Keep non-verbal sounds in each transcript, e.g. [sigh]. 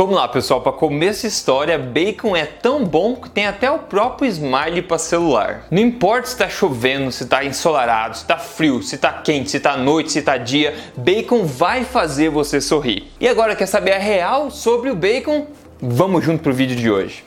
Vamos lá, pessoal, para começar a história, bacon é tão bom que tem até o próprio smile para celular. Não importa se está chovendo, se está ensolarado, se está frio, se está quente, se está noite, se está dia, bacon vai fazer você sorrir. E agora quer saber a real sobre o bacon? Vamos junto pro vídeo de hoje.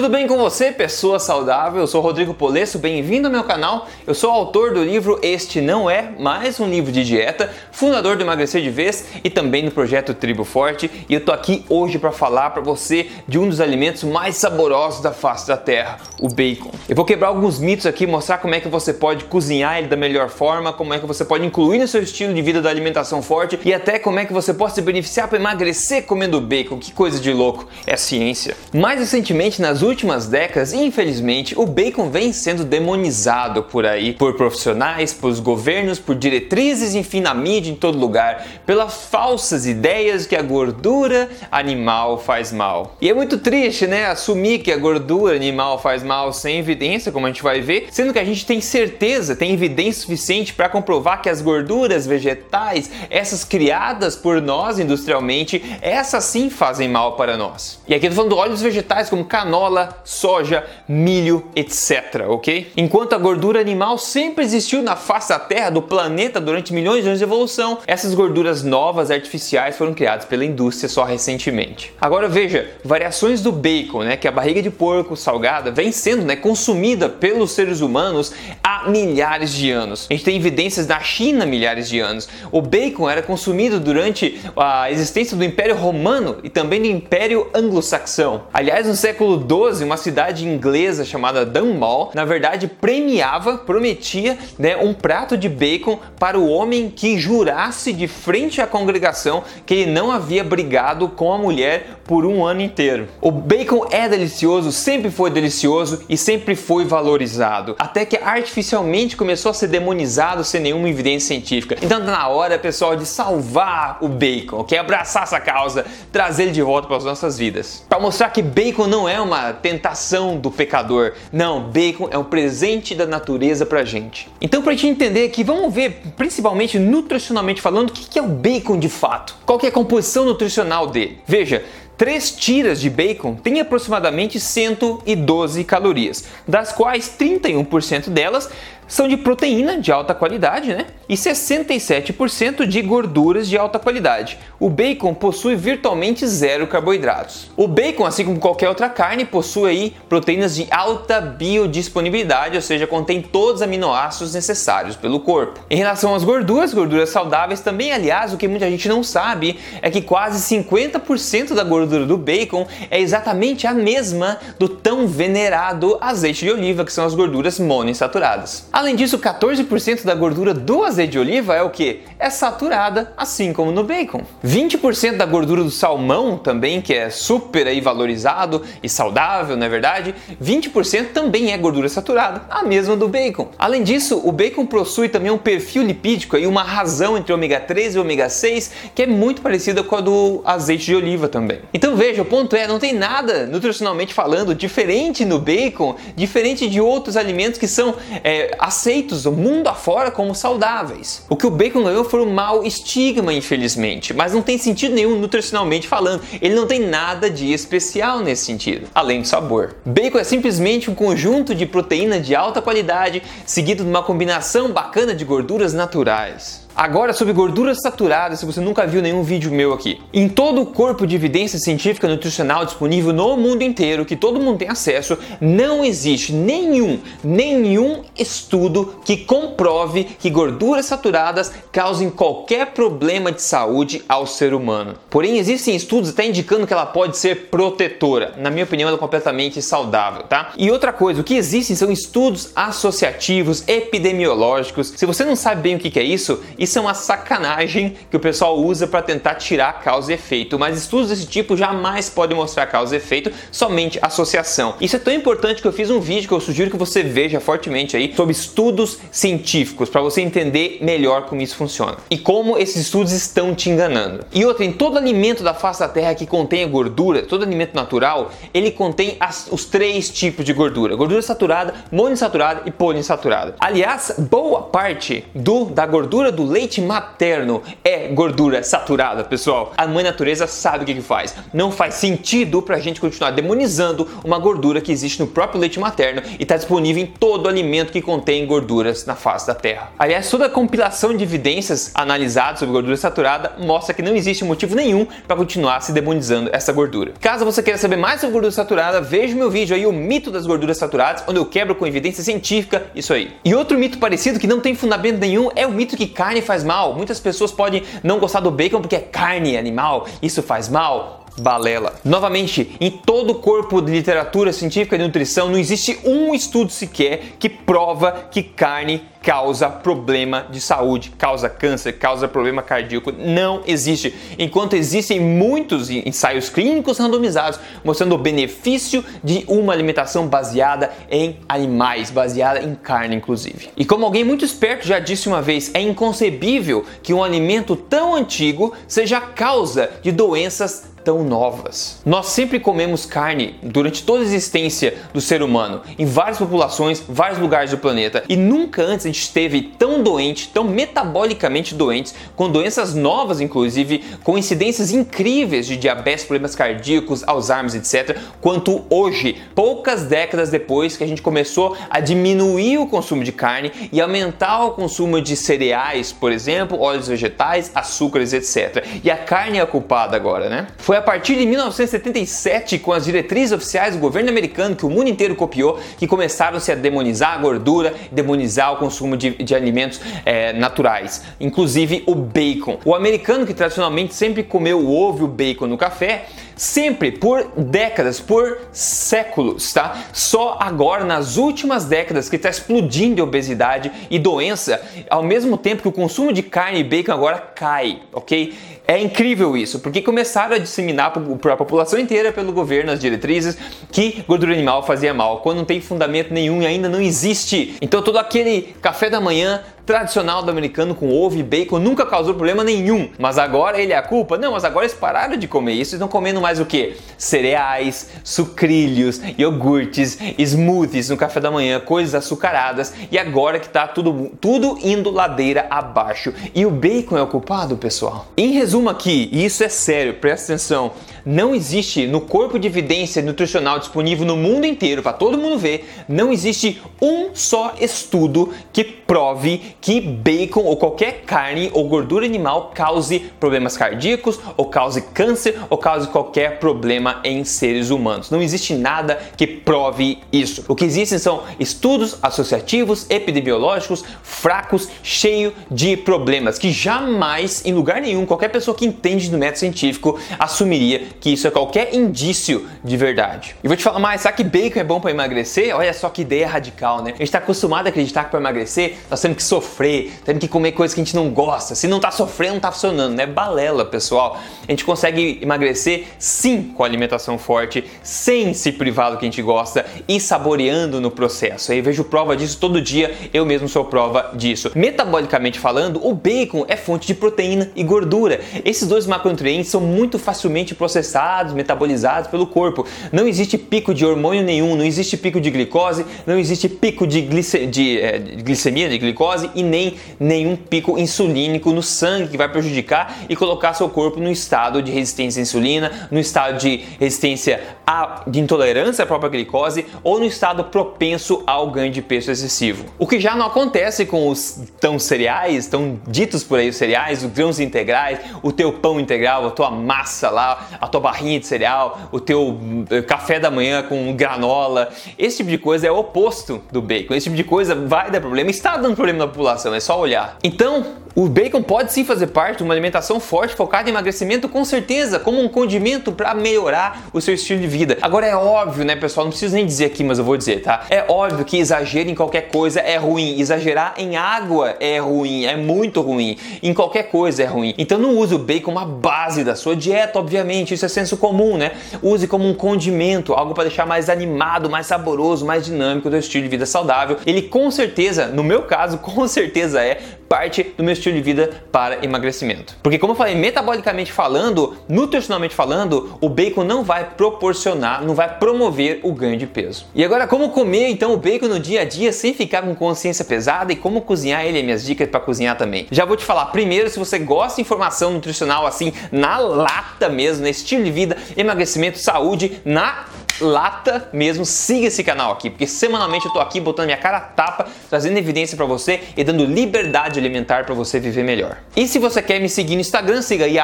Tudo bem com você, pessoa saudável? Eu sou Rodrigo Polesso, bem-vindo ao meu canal. Eu sou autor do livro Este Não É Mais um Livro de Dieta, fundador do Emagrecer de Vez e também do projeto Tribo Forte. E eu tô aqui hoje para falar para você de um dos alimentos mais saborosos da face da terra, o bacon. Eu vou quebrar alguns mitos aqui, mostrar como é que você pode cozinhar ele da melhor forma, como é que você pode incluir no seu estilo de vida da alimentação forte e até como é que você pode se beneficiar para emagrecer comendo bacon. Que coisa de louco, é ciência. Mais recentemente, nas últimas décadas, infelizmente, o bacon vem sendo demonizado por aí, por profissionais, por governos, por diretrizes, enfim, na mídia, em todo lugar, pelas falsas ideias que a gordura animal faz mal. E é muito triste, né, assumir que a gordura animal faz mal sem evidência, como a gente vai ver, sendo que a gente tem certeza, tem evidência suficiente para comprovar que as gorduras vegetais, essas criadas por nós industrialmente, essas sim fazem mal para nós. E aqui eu tô falando de óleos vegetais como canola, soja, milho, etc, ok? Enquanto a gordura animal sempre existiu na face da Terra, do planeta, durante milhões de anos de evolução, essas gorduras novas, artificiais, foram criadas pela indústria só recentemente. Agora veja, variações do bacon, né, que a barriga de porco salgada, vem sendo né, consumida pelos seres humanos há milhares de anos. A gente tem evidências na China há milhares de anos. O bacon era consumido durante a existência do Império Romano e também do Império Anglo-Saxão. Aliás, no século 12, uma cidade inglesa chamada Dunmall, na verdade premiava, prometia né, um prato de bacon para o homem que jurasse de frente à congregação que ele não havia brigado com a mulher por um ano inteiro. O bacon é delicioso, sempre foi delicioso e sempre foi valorizado, até que artificialmente começou a ser demonizado sem nenhuma evidência científica. Então tá na hora, pessoal, de salvar o bacon, ok? Abraçar essa causa, trazer ele de volta para as nossas vidas. Para mostrar que bacon não é uma tentação do pecador. Não, bacon é um presente da natureza pra gente. Então, pra gente entender aqui, vamos ver, principalmente nutricionalmente falando, o que é o bacon de fato. Qual é a composição nutricional dele? Veja, Três tiras de bacon têm aproximadamente 112 calorias, das quais 31% delas são de proteína de alta qualidade, né? E 67% de gorduras de alta qualidade. O bacon possui virtualmente zero carboidratos. O bacon, assim como qualquer outra carne, possui aí proteínas de alta biodisponibilidade, ou seja, contém todos os aminoácidos necessários pelo corpo. Em relação às gorduras, gorduras saudáveis também, aliás, o que muita gente não sabe é que quase 50% da gordura do bacon é exatamente a mesma do tão venerado azeite de oliva, que são as gorduras monoinsaturadas. Além disso, 14% da gordura do azeite de oliva é o que? É saturada, assim como no bacon. 20% da gordura do salmão também, que é super aí valorizado e saudável, não é verdade? 20% também é gordura saturada, a mesma do bacon. Além disso, o bacon possui também um perfil lipídico e uma razão entre ômega 3 e ômega 6 que é muito parecida com a do azeite de oliva também. Então veja, o ponto é, não tem nada nutricionalmente falando diferente no bacon, diferente de outros alimentos que são é, aceitos o mundo afora como saudáveis. O que o bacon ganhou foi um mau estigma, infelizmente, mas não tem sentido nenhum nutricionalmente falando. Ele não tem nada de especial nesse sentido, além do sabor. Bacon é simplesmente um conjunto de proteína de alta qualidade, seguido de uma combinação bacana de gorduras naturais. Agora sobre gorduras saturadas, se você nunca viu nenhum vídeo meu aqui. Em todo o corpo de evidência científica nutricional disponível no mundo inteiro, que todo mundo tem acesso, não existe nenhum, nenhum estudo que comprove que gorduras saturadas causem qualquer problema de saúde ao ser humano. Porém, existem estudos até indicando que ela pode ser protetora. Na minha opinião, ela é completamente saudável, tá? E outra coisa, o que existem são estudos associativos, epidemiológicos. Se você não sabe bem o que é isso, Isso é uma sacanagem que o pessoal usa para tentar tirar causa e efeito, mas estudos desse tipo jamais podem mostrar causa e efeito, somente associação. Isso é tão importante que eu fiz um vídeo que eu sugiro que você veja fortemente aí sobre estudos científicos para você entender melhor como isso funciona e como esses estudos estão te enganando. E outra, em todo alimento da face da Terra que contém gordura, todo alimento natural, ele contém as, os três tipos de gordura: gordura saturada, monoinsaturada e poliinsaturada. Aliás, boa parte do da gordura do leite materno é gordura saturada, pessoal. A mãe natureza sabe o que, que faz. Não faz sentido pra gente continuar demonizando uma gordura que existe no próprio leite materno e está disponível em todo alimento que contém gorduras na face da Terra. Aliás, toda a compilação de evidências analisadas sobre gordura saturada mostra que não existe motivo nenhum para continuar se demonizando essa gordura. Caso você queira saber mais sobre gordura saturada, veja o meu vídeo aí, o mito das gorduras saturadas, onde eu quebro com evidência científica isso aí. E outro mito parecido que não tem fundamento nenhum é o mito que carne faz mal. Muitas pessoas podem não gostar do bacon porque é carne animal, isso faz mal balela. Novamente, em todo o corpo de literatura científica de nutrição não existe um estudo sequer que prova que carne causa problema de saúde, causa câncer, causa problema cardíaco. Não existe. Enquanto existem muitos ensaios clínicos randomizados mostrando o benefício de uma alimentação baseada em animais, baseada em carne, inclusive. E como alguém muito esperto já disse uma vez, é inconcebível que um alimento tão antigo seja causa de doenças tão novas. Nós sempre comemos carne durante toda a existência do ser humano, em várias populações, vários lugares do planeta, e nunca antes a gente esteve tão doente, tão metabolicamente doentes, com doenças novas, inclusive, com incidências incríveis de diabetes, problemas cardíacos, Alzheimer, etc., quanto hoje, poucas décadas depois que a gente começou a diminuir o consumo de carne e aumentar o consumo de cereais, por exemplo, óleos vegetais, açúcares, etc. E a carne é a culpada agora, né? Foi a partir de 1977, com as diretrizes oficiais do governo americano que o mundo inteiro copiou, que começaram-se a demonizar a gordura, demonizar o consumo de, de alimentos é, naturais, inclusive o bacon. O americano que tradicionalmente sempre comeu o ovo e o bacon no café, sempre por décadas, por séculos, tá? Só agora nas últimas décadas que está explodindo de obesidade e doença, ao mesmo tempo que o consumo de carne e bacon agora cai, ok? É incrível isso, porque começaram a disseminar para a população inteira pelo governo as diretrizes que gordura animal fazia mal, quando não tem fundamento nenhum e ainda não existe. Então todo aquele café da manhã tradicional do americano com ovo e bacon nunca causou problema nenhum. Mas agora ele é a culpa? Não, mas agora eles pararam de comer isso e estão comendo mais o que? Cereais, sucrilhos, iogurtes, smoothies no café da manhã, coisas açucaradas e agora que tá tudo, tudo indo ladeira abaixo. E o bacon é o culpado, pessoal? Em resumo aqui, e isso é sério, presta atenção, não existe no corpo de evidência nutricional disponível no mundo inteiro para todo mundo ver, não existe um só estudo que prove que bacon ou qualquer carne ou gordura animal cause problemas cardíacos ou cause câncer ou cause qualquer problema em seres humanos. Não existe nada que prove isso. O que existem são estudos associativos, epidemiológicos, fracos, cheio de problemas que jamais, em lugar nenhum, qualquer pessoa que entende do método científico assumiria que isso é qualquer indício de verdade. E vou te falar mais, será que bacon é bom para emagrecer? Olha só que ideia radical, né? A gente está acostumado a acreditar que para emagrecer nós temos que sofrer, temos que comer coisas que a gente não gosta. Se não tá sofrendo, não tá funcionando, né? Balela, pessoal. A gente consegue emagrecer sim com alimentação forte, sem se privar do que a gente gosta e saboreando no processo. Eu vejo prova disso todo dia, eu mesmo sou prova disso. Metabolicamente falando, o bacon é fonte de proteína e gordura. Esses dois macronutrientes são muito facilmente processados processados, metabolizados pelo corpo. Não existe pico de hormônio nenhum, não existe pico de glicose, não existe pico de, glice, de, é, de glicemia, de glicose e nem nenhum pico insulínico no sangue que vai prejudicar e colocar seu corpo no estado de resistência à insulina, no estado de resistência a, de intolerância à própria glicose ou no estado propenso ao ganho de peso excessivo. O que já não acontece com os tão cereais, tão ditos por aí os cereais, os grãos integrais, o teu pão integral, a tua massa lá, a tua barrinha de cereal, o teu eh, café da manhã com granola. Esse tipo de coisa é o oposto do bacon. Esse tipo de coisa vai dar problema, está dando problema na população, é só olhar. Então, O bacon pode sim fazer parte de uma alimentação forte focada em emagrecimento, com certeza, como um condimento para melhorar o seu estilo de vida. Agora é óbvio, né, pessoal? Não preciso nem dizer aqui, mas eu vou dizer, tá? É óbvio que exagero em qualquer coisa é ruim, exagerar em água é ruim, é muito ruim, em qualquer coisa é ruim. Então não use o bacon como a base da sua dieta, obviamente, isso é senso comum, né? Use como um condimento, algo para deixar mais animado, mais saboroso, mais dinâmico do estilo de vida saudável. Ele com certeza, no meu caso, [laughs] com certeza é parte do meu estilo de vida para emagrecimento. Porque como eu falei, metabolicamente falando, nutricionalmente falando, o bacon não vai proporcionar, não vai promover o ganho de peso. E agora como comer então o bacon no dia a dia sem ficar com consciência pesada e como cozinhar ele, minhas dicas para cozinhar também. Já vou te falar primeiro se você gosta de informação nutricional assim na lata mesmo, né? estilo de vida, emagrecimento, saúde, na lata mesmo, siga esse canal aqui, porque semanalmente eu tô aqui botando minha cara a tapa, trazendo evidência para você e dando liberdade alimentar para você viver melhor. E se você quer me seguir no Instagram, siga aí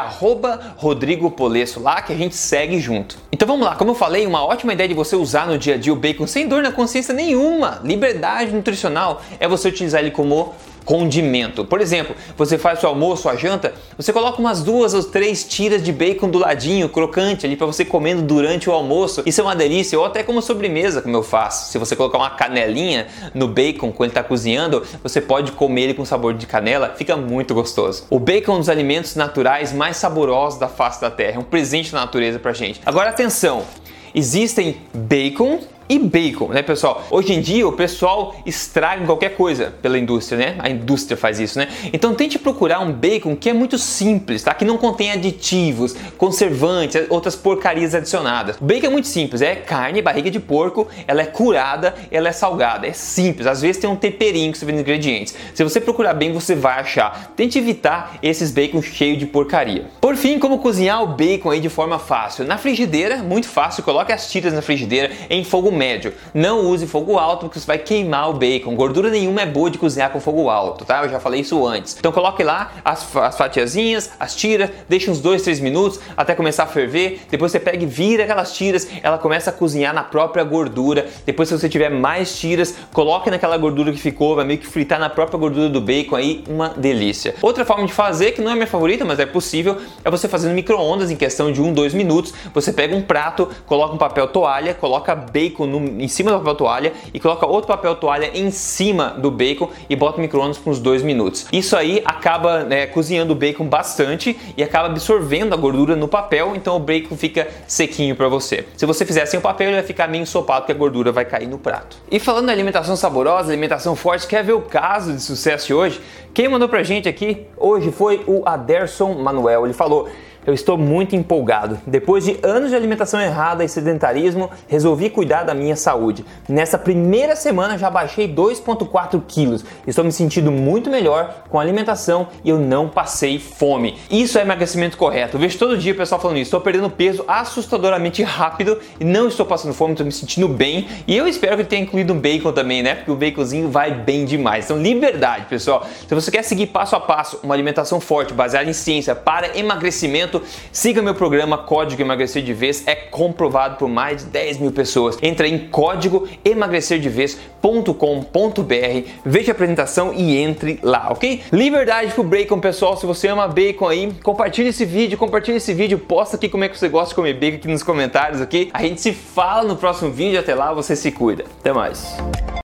Rodrigo Polesso lá que a gente segue junto. Então vamos lá, como eu falei, uma ótima ideia de você usar no dia a dia o bacon sem dor na consciência nenhuma. Liberdade nutricional é você utilizar ele como condimento. Por exemplo, você faz seu almoço, sua janta, você coloca umas duas ou três tiras de bacon do ladinho, crocante ali para você comendo durante o almoço. Isso é uma delícia, ou até como sobremesa, como eu faço. Se você colocar uma canelinha no bacon quando ele está cozinhando, você pode comer ele com sabor de canela, fica muito gostoso. O bacon é um dos alimentos naturais mais saborosos da face da terra, é um presente da natureza pra gente. Agora atenção, existem bacon e bacon, né, pessoal? Hoje em dia o pessoal estraga qualquer coisa pela indústria, né? A indústria faz isso, né? Então tente procurar um bacon que é muito simples, tá? Que não contém aditivos, conservantes, outras porcarias adicionadas. O bacon é muito simples, é carne, barriga de porco, ela é curada, ela é salgada, é simples. Às vezes tem um temperinho que você vê nos ingredientes. Se você procurar bem, você vai achar. Tente evitar esses bacon cheios de porcaria. Por fim, como cozinhar o bacon aí de forma fácil? Na frigideira, muito fácil, coloque as tiras na frigideira em fogo médio. Não use fogo alto porque você vai queimar o bacon. Gordura nenhuma é boa de cozinhar com fogo alto, tá? Eu já falei isso antes. Então coloque lá as, as fatiazinhas, as tiras, deixe uns 2, 3 minutos até começar a ferver. Depois você pega e vira aquelas tiras, ela começa a cozinhar na própria gordura. Depois se você tiver mais tiras, coloque naquela gordura que ficou, vai meio que fritar na própria gordura do bacon aí, uma delícia. Outra forma de fazer, que não é minha favorita, mas é possível, é você fazer no micro-ondas em questão de 1, 2 minutos. Você pega um prato, coloca um papel toalha, coloca bacon no, em cima do papel toalha e coloca outro papel toalha em cima do bacon e bota no micro-ondas por uns dois minutos. Isso aí acaba né, cozinhando o bacon bastante e acaba absorvendo a gordura no papel, então o bacon fica sequinho para você. Se você fizer sem o papel, ele vai ficar meio ensopado porque a gordura vai cair no prato. E falando em alimentação saborosa, alimentação forte, quer ver o caso de sucesso de hoje? Quem mandou pra gente aqui hoje foi o Aderson Manuel. Ele falou: eu estou muito empolgado. Depois de anos de alimentação errada e sedentarismo, resolvi cuidar da minha saúde. Nessa primeira semana já baixei 2,4 quilos. Estou me sentindo muito melhor com a alimentação e eu não passei fome. Isso é emagrecimento correto. Eu vejo todo dia o pessoal falando isso. Estou perdendo peso assustadoramente rápido e não estou passando fome, estou me sentindo bem. E eu espero que tenha incluído um bacon também, né? Porque o baconzinho vai bem demais. Então, liberdade, pessoal. Se você quer seguir passo a passo uma alimentação forte, baseada em ciência para siga meu programa Código Emagrecer de Vez, é comprovado por mais de 10 mil pessoas. Entra em código emagrecerdevez.com.br, veja a apresentação e entre lá, ok? Liberdade pro bacon, pessoal. Se você ama bacon aí, compartilhe esse vídeo, compartilhe esse vídeo, posta aqui como é que você gosta de comer bacon aqui nos comentários, ok? A gente se fala no próximo vídeo. Até lá, você se cuida. Até mais.